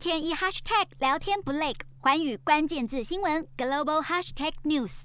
天一 hashtag 聊天不累，寰宇关键字新闻 global hashtag news。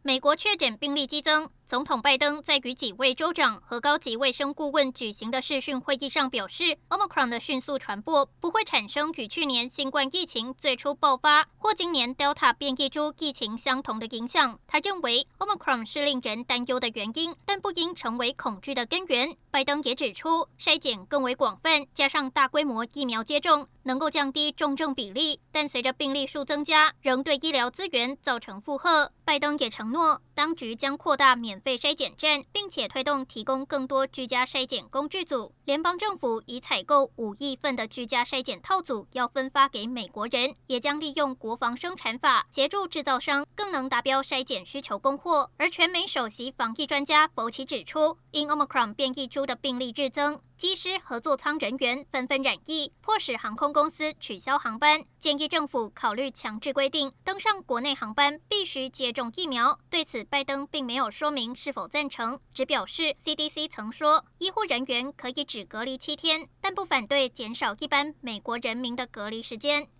美国确诊病例激增。总统拜登在与几位州长和高级卫生顾问举行的视讯会议上表示，Omicron 的迅速传播不会产生与去年新冠疫情最初爆发或今年 Delta 变异株疫情相同的影响。他认为 Omicron 是令人担忧的原因，但不应成为恐惧的根源。拜登也指出，筛检更为广泛，加上大规模疫苗接种，能够降低重症比例，但随着病例数增加，仍对医疗资源造成负荷。拜登也承诺，当局将扩大免费筛检站，并且推动提供更多居家筛检工具组。联邦政府已采购五亿份的居家筛检套组，要分发给美国人，也将利用国防生产法协助制造商更能达标筛检需求供货。而全美首席防疫专家博奇指出，因 Omicron 变异株的病例日增，机师合作舱人员纷纷染疫，迫使航空公司取消航班，建议政府考虑强制规定登上国内航班必须接种疫苗。对此，拜登并没有说明是否赞成，只表示 CDC 曾说医护人员可以只隔离七天，但不反对减少一般美国人民的隔离时间。